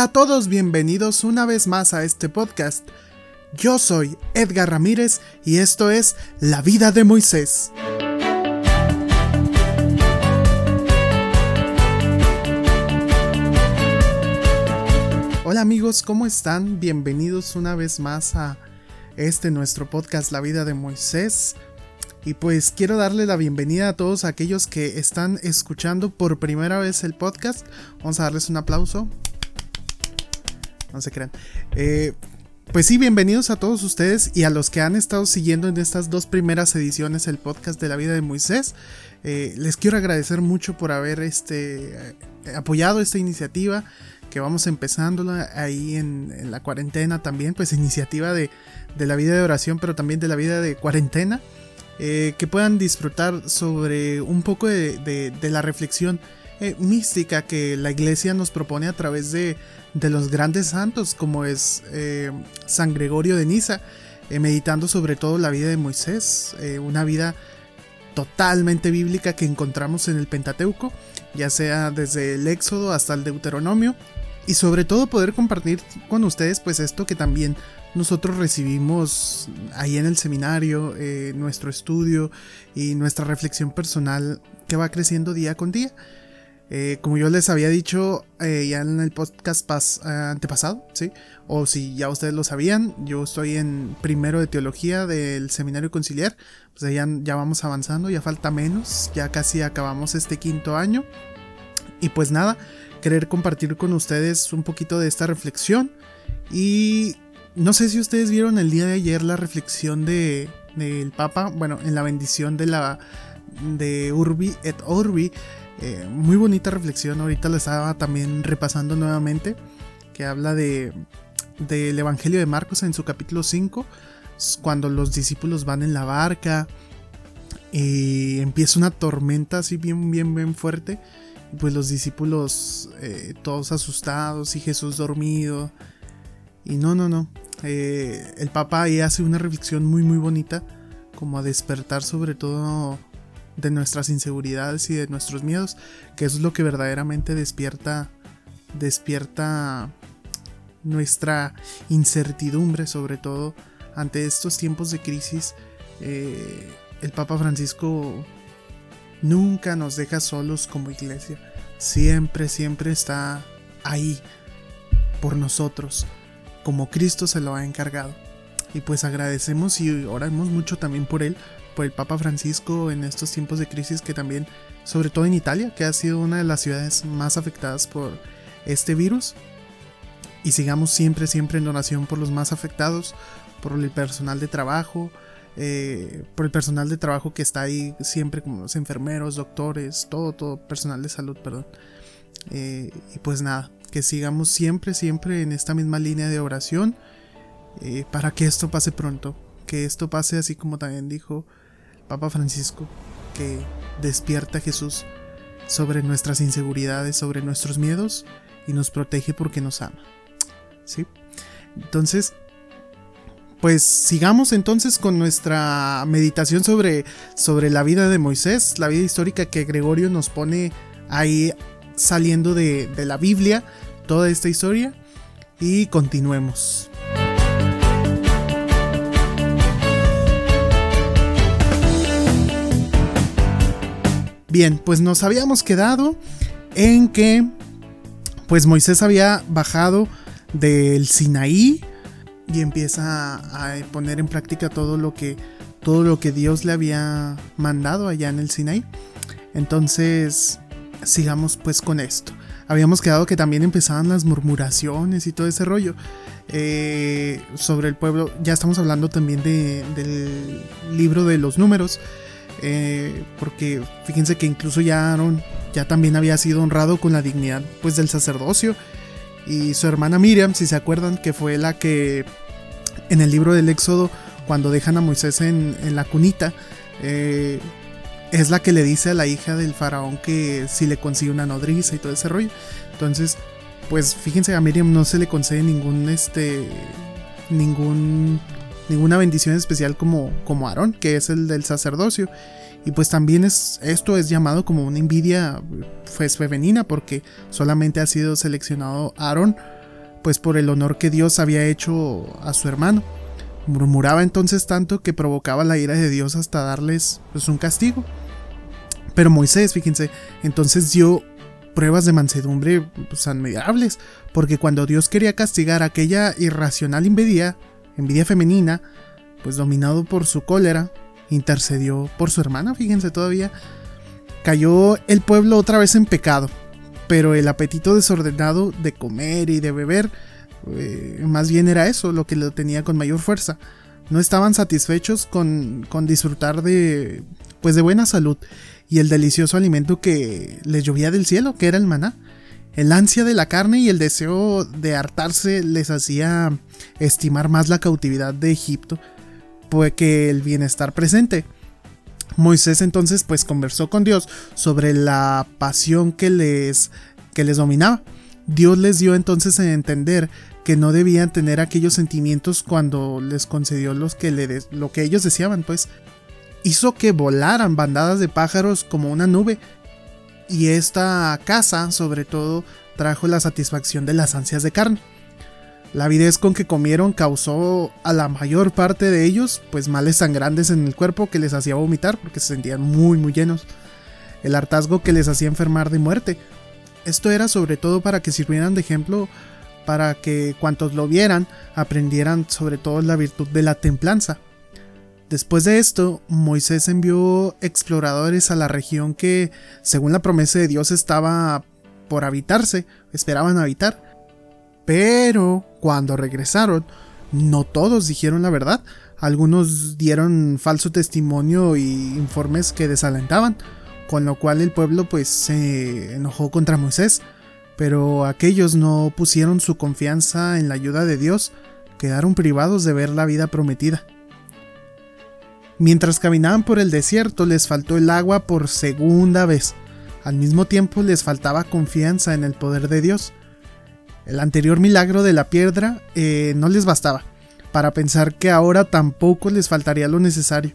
Hola a todos, bienvenidos una vez más a este podcast. Yo soy Edgar Ramírez y esto es La vida de Moisés. Hola amigos, ¿cómo están? Bienvenidos una vez más a este nuestro podcast La vida de Moisés. Y pues quiero darle la bienvenida a todos aquellos que están escuchando por primera vez el podcast. Vamos a darles un aplauso. No se crean. Eh, pues sí, bienvenidos a todos ustedes y a los que han estado siguiendo en estas dos primeras ediciones el podcast de la vida de Moisés. Eh, les quiero agradecer mucho por haber este, eh, apoyado esta iniciativa que vamos empezándola ahí en, la cuarentena también, pues iniciativa de, la vida de oración, pero también de la vida de cuarentena. Que puedan disfrutar sobre un poco de, la reflexión eh, mística que la iglesia nos propone a través de, los grandes santos como es eh, San Gregorio de Niza, meditando sobre todo la vida de Moisés, una vida totalmente bíblica que encontramos en el Pentateuco, ya sea desde el Éxodo hasta el Deuteronomio, y sobre todo poder compartir con ustedes pues esto que también nosotros recibimos ahí en el seminario, eh, nuestro estudio y nuestra reflexión personal que va creciendo día con día. Eh, como yo les había dicho eh, ya en el podcast antepasado, ¿sí? O si ya ustedes lo sabían, yo estoy en primero de teología del seminario conciliar, pues ya, ya vamos avanzando, ya falta menos, ya casi acabamos este quinto año. Y pues nada, querer compartir con ustedes un poquito de esta reflexión y no sé si ustedes vieron el día de ayer la reflexión de del Papa, bueno, en la bendición de la de Urbi et Orbi, eh, muy bonita reflexión, ahorita la estaba también repasando nuevamente, que habla de del Evangelio de Marcos en su capítulo 5, cuando los discípulos van en la barca y empieza una tormenta así bien, bien, bien fuerte, pues los discípulos eh, todos asustados y Jesús dormido y no, no, no. Eh, el Papa ahí hace una reflexión muy, muy bonita, como a despertar sobre todo de nuestras inseguridades y de nuestros miedos, que es lo que verdaderamente despierta, despierta nuestra incertidumbre, sobre todo ante estos tiempos de crisis. Eh, el Papa Francisco nunca nos deja solos como iglesia, siempre, siempre está ahí por nosotros como Cristo se lo ha encargado. Y pues agradecemos y oramos mucho también por él, por el Papa Francisco en estos tiempos de crisis que también, sobre todo en Italia, que ha sido una de las ciudades más afectadas por este virus. Y sigamos siempre, siempre en oración por los más afectados, por el personal de trabajo, eh, por el personal de trabajo que está ahí siempre, como los enfermeros, doctores, todo, todo, personal de salud, perdón. Eh, y pues nada, que sigamos siempre, siempre en esta misma línea de oración eh, para que esto pase pronto, que esto pase así como también dijo Papa Francisco, que despierta a Jesús sobre nuestras inseguridades, sobre nuestros miedos y nos protege porque nos ama. ¿Sí? Entonces, pues sigamos entonces con nuestra meditación sobre, sobre la vida de Moisés, la vida histórica que Gregorio nos pone ahí saliendo de, la Biblia toda esta historia y continuemos. Bien, pues nos habíamos quedado en que pues Moisés había bajado del Sinaí y empieza a poner en práctica todo lo que todo lo que Dios le había mandado allá en el Sinaí. Entonces, sigamos pues con esto. Habíamos quedado que también empezaban las murmuraciones y todo ese rollo eh, sobre el pueblo. Ya estamos hablando también del libro de los números. Eh, porque fíjense que incluso ya Aaron ya también había sido honrado con la dignidad pues del sacerdocio. Y su hermana Miriam, si se acuerdan, que fue la que en el libro del Éxodo, cuando dejan a Moisés en, la cunita, eh, es la que le dice a la hija del faraón que si le consigue una nodriza y todo ese rollo. Entonces, pues fíjense, a Miriam no se le concede ningún este ningún ninguna bendición especial como como Aarón, que es el del sacerdocio. Y pues también es esto es llamado como una envidia pues, femenina porque solamente ha sido seleccionado Aarón pues por el honor que Dios había hecho a su hermano. Murmuraba entonces tanto que provocaba la ira de Dios hasta darles pues, un castigo. Pero Moisés, fíjense, entonces dio pruebas de mansedumbre pues, admirables, porque cuando Dios quería castigar aquella irracional envidia, envidia femenina, pues dominado por su cólera, intercedió por su hermana, fíjense todavía. Cayó el pueblo otra vez en pecado, pero el apetito desordenado de comer y de beber, eh, más bien era eso lo que lo tenía con mayor fuerza. No estaban satisfechos con, con disfrutar de, pues de buena salud y el delicioso alimento que les llovía del cielo, que era el maná. El ansia de la carne y el deseo de hartarse les hacía estimar más la cautividad de Egipto pues, que el bienestar presente. Moisés entonces pues conversó con Dios sobre la pasión que les, que les dominaba. Dios les dio entonces a entender que no debían tener aquellos sentimientos cuando les concedió los que le lo que ellos deseaban, pues hizo que volaran bandadas de pájaros como una nube. Y esta casa, sobre todo, trajo la satisfacción de las ansias de carne. La avidez con que comieron causó a la mayor parte de ellos pues males tan grandes en el cuerpo que les hacía vomitar porque se sentían muy muy llenos. El hartazgo que les hacía enfermar de muerte. Esto era sobre todo para que sirvieran de ejemplo para que cuantos lo vieran aprendieran sobre todo la virtud de la templanza. Después de esto, Moisés envió exploradores a la región que, según la promesa de Dios, estaba por habitarse, esperaban habitar. Pero cuando regresaron, no todos dijeron la verdad. Algunos dieron falso testimonio y informes que desalentaban, con lo cual el pueblo pues se enojó contra Moisés. Pero aquellos no pusieron su confianza en la ayuda de Dios, quedaron privados de ver la vida prometida. Mientras caminaban por el desierto les faltó el agua por segunda vez. Al mismo tiempo les faltaba confianza en el poder de Dios. El anterior milagro de la piedra eh, no les bastaba para pensar que ahora tampoco les faltaría lo necesario.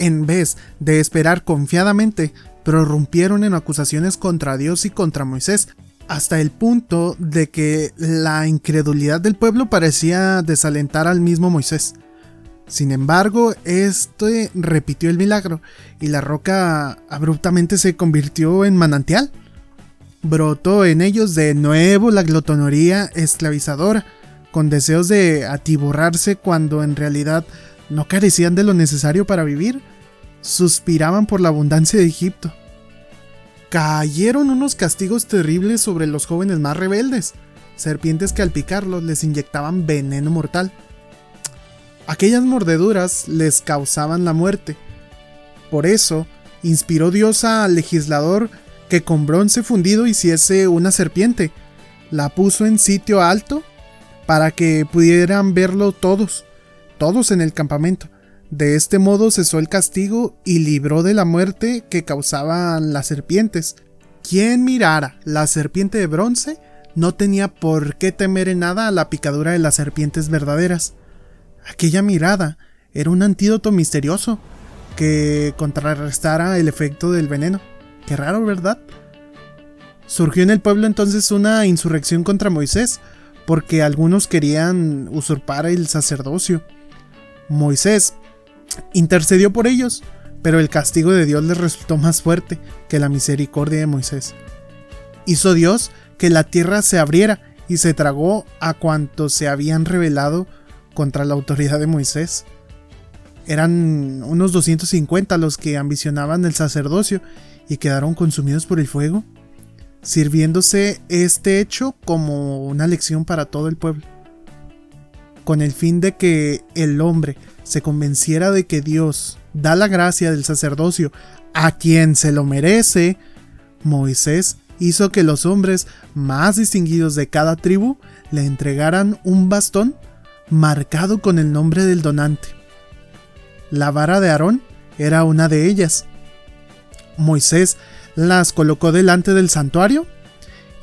En vez de esperar confiadamente, prorrumpieron en acusaciones contra Dios y contra Moisés, hasta el punto de que la incredulidad del pueblo parecía desalentar al mismo Moisés. Sin embargo, este repitió el milagro y la roca abruptamente se convirtió en manantial. Brotó en ellos de nuevo la glotonería esclavizadora, con deseos de atiborrarse cuando en realidad no carecían de lo necesario para vivir. Suspiraban por la abundancia de Egipto. Cayeron unos castigos terribles sobre los jóvenes más rebeldes, serpientes que al picarlos les inyectaban veneno mortal Aquellas mordeduras les causaban la muerte. Por eso, inspiró Dios al legislador que con bronce fundido hiciese una serpiente. La puso en sitio alto para que pudieran verlo todos, todos en el campamento. De este modo cesó el castigo y libró de la muerte que causaban las serpientes. Quien mirara la serpiente de bronce no tenía por qué temer en nada a la picadura de las serpientes verdaderas. Aquella mirada era un antídoto misterioso que contrarrestara el efecto del veneno. Qué raro, ¿verdad? Surgió en el pueblo entonces una insurrección contra Moisés, porque algunos querían usurpar el sacerdocio. Moisés intercedió por ellos, pero el castigo de Dios les resultó más fuerte que la misericordia de Moisés. Hizo Dios que la tierra se abriera y se tragó a cuantos se habían revelado contra la autoridad de Moisés. Eran unos 250 los que ambicionaban el sacerdocio y quedaron consumidos por el fuego, sirviéndose este hecho como una lección para todo el pueblo. Con el fin de que el hombre se convenciera de que Dios da la gracia del sacerdocio a quien se lo merece, Moisés hizo que los hombres más distinguidos de cada tribu le entregaran un bastón marcado con el nombre del donante. La vara de Aarón era una de ellas. Moisés las colocó delante del santuario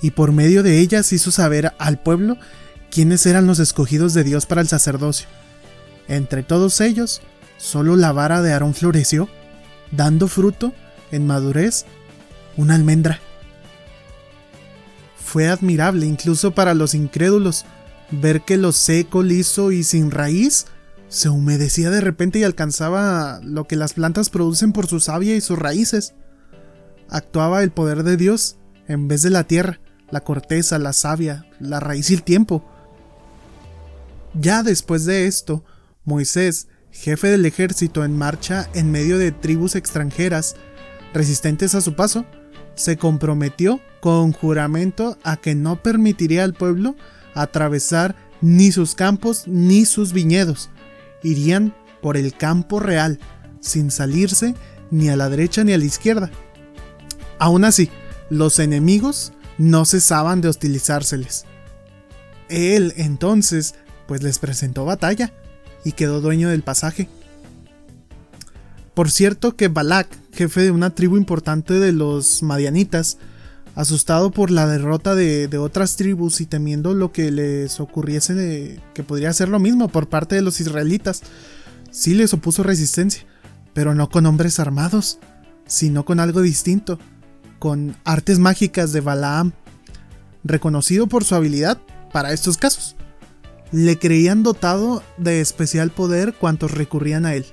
y por medio de ellas hizo saber al pueblo quiénes eran los escogidos de Dios para el sacerdocio. Entre todos ellos, solo la vara de Aarón floreció, dando fruto, en madurez, una almendra. Fue admirable incluso para los incrédulos ver que lo seco, liso y sin raíz se humedecía de repente y alcanzaba lo que las plantas producen por su savia y sus raíces. Actuaba el poder de Dios en vez de la tierra, la corteza, la savia, la raíz y el tiempo. Ya después de esto, Moisés, jefe del ejército en marcha en medio de tribus extranjeras resistentes a su paso, se comprometió con juramento a que no permitiría al pueblo atravesar ni sus campos ni sus viñedos. Irían por el campo real, sin salirse ni a la derecha ni a la izquierda. Aún así, los enemigos no cesaban de hostilizárseles. Él entonces pues les presentó batalla y quedó dueño del pasaje. Por cierto que Balak, jefe de una tribu importante de los Madianitas, asustado por la derrota de, otras tribus y temiendo lo que les ocurriese de, que podría ser lo mismo por parte de los israelitas, sí les opuso resistencia, pero no con hombres armados, sino con algo distinto, con artes mágicas de Balaam, reconocido por su habilidad para estos casos le creían dotado de especial poder cuantos recurrían a él.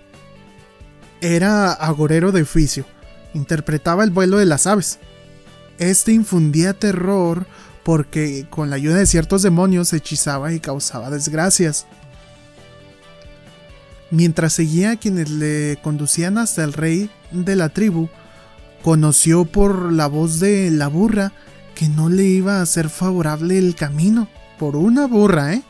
Era agorero de oficio, interpretaba el vuelo de las aves. Este infundía terror porque con la ayuda de ciertos demonios hechizaba y causaba desgracias. Mientras seguía a quienes le conducían hasta el rey de la tribu, conoció por la voz de la burra que no le iba a ser favorable el camino. Por una burra, ¿eh?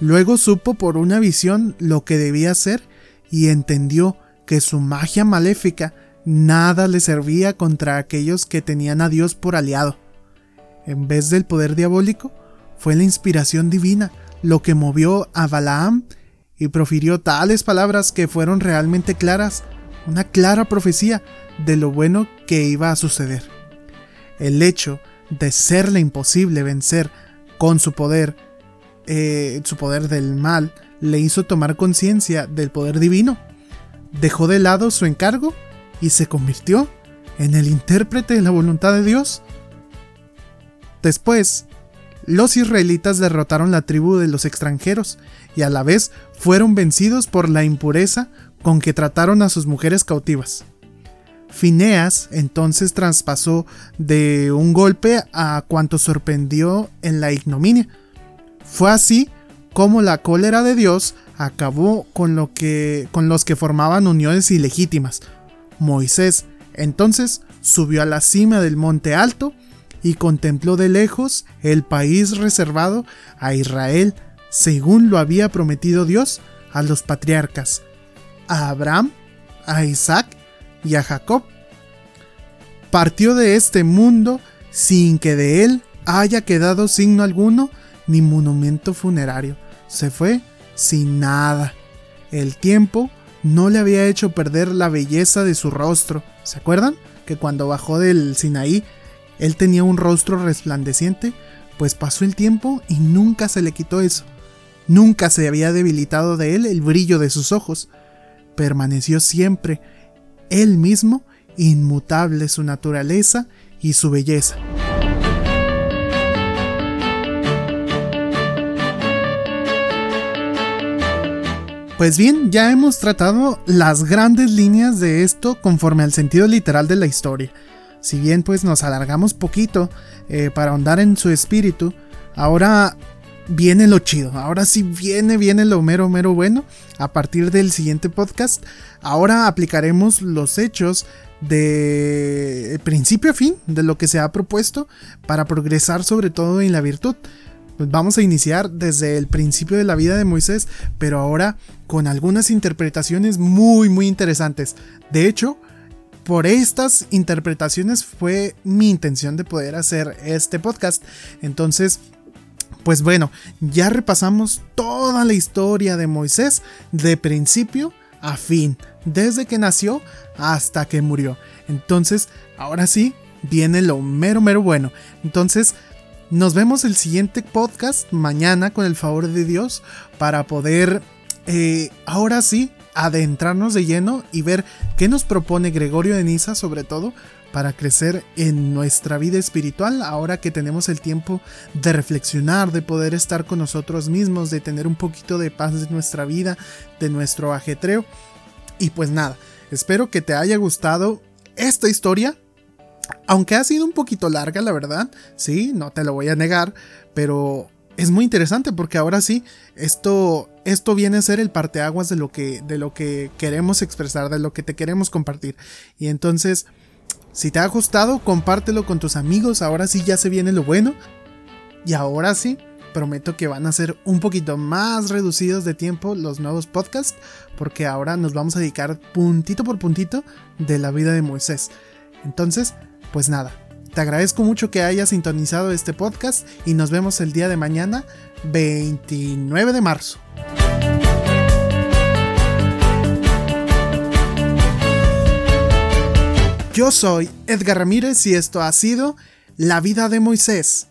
Luego supo por una visión lo que debía hacer y entendió que su magia maléfica nada le servía contra aquellos que tenían a Dios por aliado. En vez del poder diabólico, fue la inspiración divina lo que movió a Balaam y profirió tales palabras que fueron realmente claras, una clara profecía de lo bueno que iba a suceder. El hecho de serle imposible vencer con su poder eh, su poder del mal le hizo tomar conciencia del poder divino. Dejó de lado su encargo y se convirtió en el intérprete de la voluntad de Dios. Después, los israelitas derrotaron la tribu de los extranjeros y a la vez fueron vencidos por la impureza con que trataron a sus mujeres cautivas. Fineas entonces traspasó de un golpe a cuanto sorprendió en la ignominia, fue así como la cólera de Dios acabó con, lo que, con los que formaban uniones ilegítimas. Moisés entonces subió a la cima del monte alto y contempló de lejos el país reservado a Israel según lo había prometido Dios a los patriarcas, a Abraham, a Isaac y a Jacob. Partió de este mundo sin que de él haya quedado signo alguno ni monumento funerario. Se fue sin nada. El tiempo no le había hecho perder la belleza de su rostro. ¿Se acuerdan? Que cuando bajó del Sinaí, él tenía un rostro resplandeciente, pues pasó el tiempo y nunca se le quitó eso. Nunca se había debilitado de él el brillo de sus ojos. Permaneció siempre él mismo, inmutable su naturaleza y su belleza. Pues bien, ya hemos tratado las grandes líneas de esto conforme al sentido literal de la historia. Si bien pues nos alargamos poquito eh, para ahondar en su espíritu, ahora viene lo chido, ahora sí viene, viene lo mero, mero bueno. A partir del siguiente podcast, ahora aplicaremos los hechos de principio a fin de lo que se ha propuesto para progresar sobre todo en la virtud. Pues vamos a iniciar desde el principio de la vida de Moisés, pero ahora con algunas interpretaciones muy muy interesantes. De hecho, por estas interpretaciones fue mi intención de poder hacer este podcast. Entonces, pues bueno, ya repasamos toda la historia de Moisés de principio a fin, desde que nació hasta que murió. Entonces, ahora sí, viene lo mero mero bueno. Entonces, nos vemos el siguiente podcast mañana con el favor de Dios para poder, eh, ahora sí, adentrarnos de lleno y ver qué nos propone Gregorio de Niza sobre todo para crecer en nuestra vida espiritual ahora que tenemos el tiempo de reflexionar, de poder estar con nosotros mismos, de tener un poquito de paz en nuestra vida, de nuestro ajetreo. Y pues nada, espero que te haya gustado esta historia. Aunque ha sido un poquito larga, la verdad, sí, no te lo voy a negar, pero es muy interesante porque ahora sí, esto, esto viene a ser el parteaguas de lo que, de lo que queremos expresar, de lo que te queremos compartir. Y entonces, si te ha gustado, compártelo con tus amigos. Ahora sí ya se viene lo bueno. Y ahora sí, prometo que van a ser un poquito más reducidos de tiempo los nuevos podcasts. Porque ahora nos vamos a dedicar puntito por puntito de la vida de Moisés. Entonces, pues nada. Te agradezco mucho que hayas sintonizado este podcast y nos vemos el día de mañana, 29 de marzo. Yo soy Edgar Ramírez y esto ha sido La vida de Moisés.